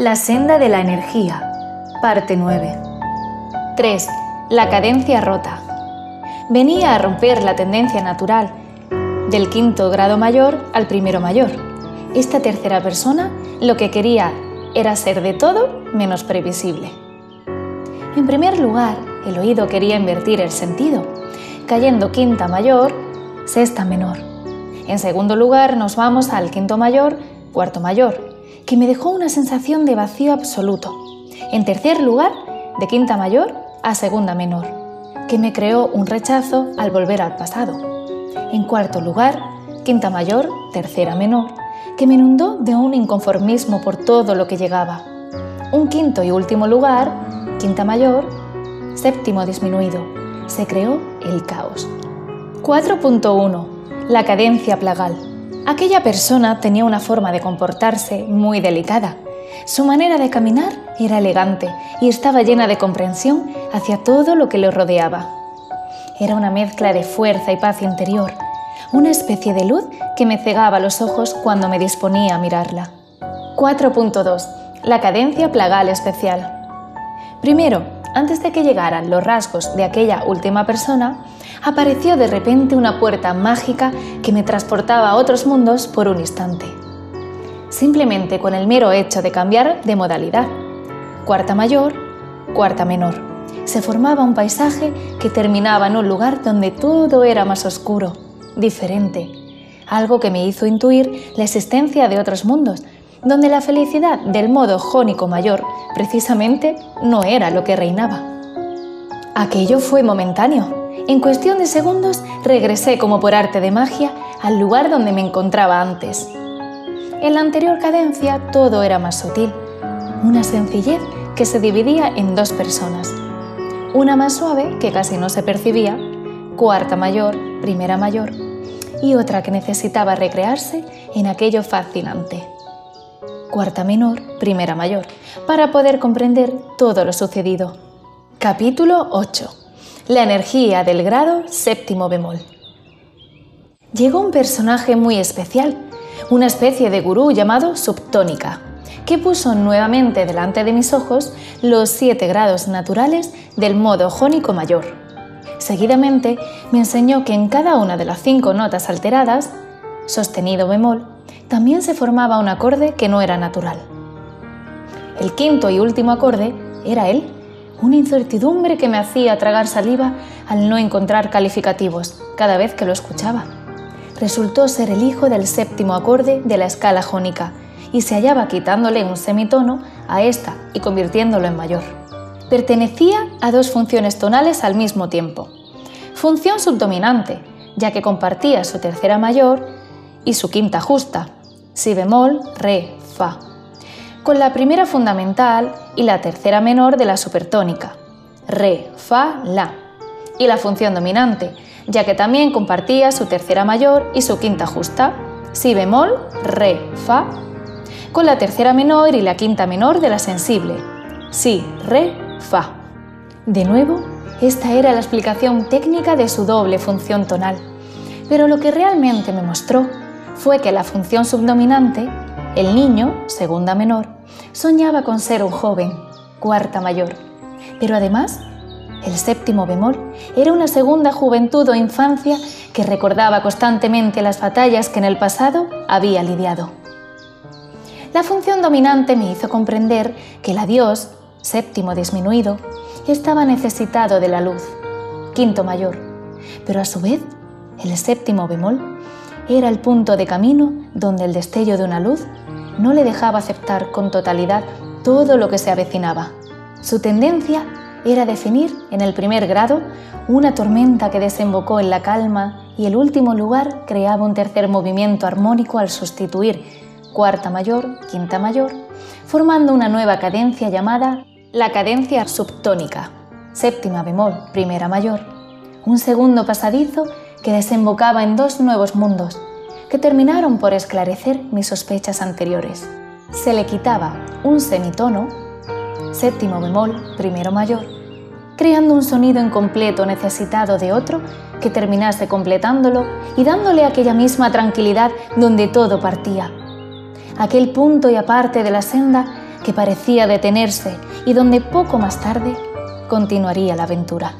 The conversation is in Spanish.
La senda de la energía, parte 9. 3. La cadencia rota. Venía a romper la tendencia natural del quinto grado mayor al primero mayor. Esta tercera persona lo que quería era ser de todo menos previsible. En primer lugar, el oído quería invertir el sentido, cayendo quinta mayor, sexta menor. En segundo lugar, nos vamos al quinto mayor, cuarto mayor, que me dejó una sensación de vacío absoluto. En tercer lugar, de quinta mayor a segunda menor, que me creó un rechazo al volver al pasado. En cuarto lugar, quinta mayor, tercera menor, que me inundó de un inconformismo por todo lo que llegaba. Un quinto y último lugar, quinta mayor, séptimo disminuido. Se creó el caos. 4.1. La cadencia plagal. Aquella persona tenía una forma de comportarse muy delicada. Su manera de caminar era elegante y estaba llena de comprensión hacia todo lo que le rodeaba. Era una mezcla de fuerza y paz interior, una especie de luz que me cegaba los ojos cuando me disponía a mirarla. 4.2. La cadencia plagal especial. Primero, antes de que llegaran los rasgos de aquella última persona, apareció de repente una puerta mágica que me transportaba a otros mundos por un instante. Simplemente con el mero hecho de cambiar de modalidad. Cuarta mayor, cuarta menor. Se formaba un paisaje que terminaba en un lugar donde todo era más oscuro, diferente, algo que me hizo intuir la existencia de otros mundos, donde la felicidad del modo jónico mayor precisamente no era lo que reinaba. Aquello fue momentáneo. En cuestión de segundos regresé como por arte de magia al lugar donde me encontraba antes. En la anterior cadencia todo era más sutil, una sencillez que se dividía en dos personas. Una más suave, que casi no se percibía, cuarta mayor, primera mayor, y otra que necesitaba recrearse en aquello fascinante cuarta menor, primera mayor, para poder comprender todo lo sucedido. Capítulo 8. La energía del grado séptimo bemol. Llegó un personaje muy especial, una especie de gurú llamado Subtónica, que puso nuevamente delante de mis ojos los siete grados naturales del modo jónico mayor. Seguidamente me enseñó que en cada una de las cinco notas alteradas, sostenido bemol, también se formaba un acorde que no era natural. El quinto y último acorde era él, una incertidumbre que me hacía tragar saliva al no encontrar calificativos cada vez que lo escuchaba. Resultó ser el hijo del séptimo acorde de la escala jónica y se hallaba quitándole un semitono a esta y convirtiéndolo en mayor. Pertenecía a dos funciones tonales al mismo tiempo. Función subdominante, ya que compartía su tercera mayor y su quinta justa, si bemol, re, fa, con la primera fundamental y la tercera menor de la supertónica, re, fa, la, y la función dominante, ya que también compartía su tercera mayor y su quinta justa, si bemol, re, fa, con la tercera menor y la quinta menor de la sensible, si, re, fa. De nuevo, esta era la explicación técnica de su doble función tonal, pero lo que realmente me mostró fue que la función subdominante, el niño, segunda menor, soñaba con ser un joven, cuarta mayor. Pero además, el séptimo bemol era una segunda juventud o infancia que recordaba constantemente las batallas que en el pasado había lidiado. La función dominante me hizo comprender que el adiós, séptimo disminuido, estaba necesitado de la luz, quinto mayor, pero a su vez el séptimo bemol era el punto de camino donde el destello de una luz no le dejaba aceptar con totalidad todo lo que se avecinaba. Su tendencia era definir en el primer grado una tormenta que desembocó en la calma y el último lugar creaba un tercer movimiento armónico al sustituir cuarta mayor, quinta mayor, formando una nueva cadencia llamada la cadencia subtónica, séptima bemol, primera mayor, un segundo pasadizo que desembocaba en dos nuevos mundos, que terminaron por esclarecer mis sospechas anteriores. Se le quitaba un semitono, séptimo bemol, primero mayor, creando un sonido incompleto necesitado de otro que terminase completándolo y dándole aquella misma tranquilidad donde todo partía. Aquel punto y aparte de la senda que parecía detenerse y donde poco más tarde continuaría la aventura.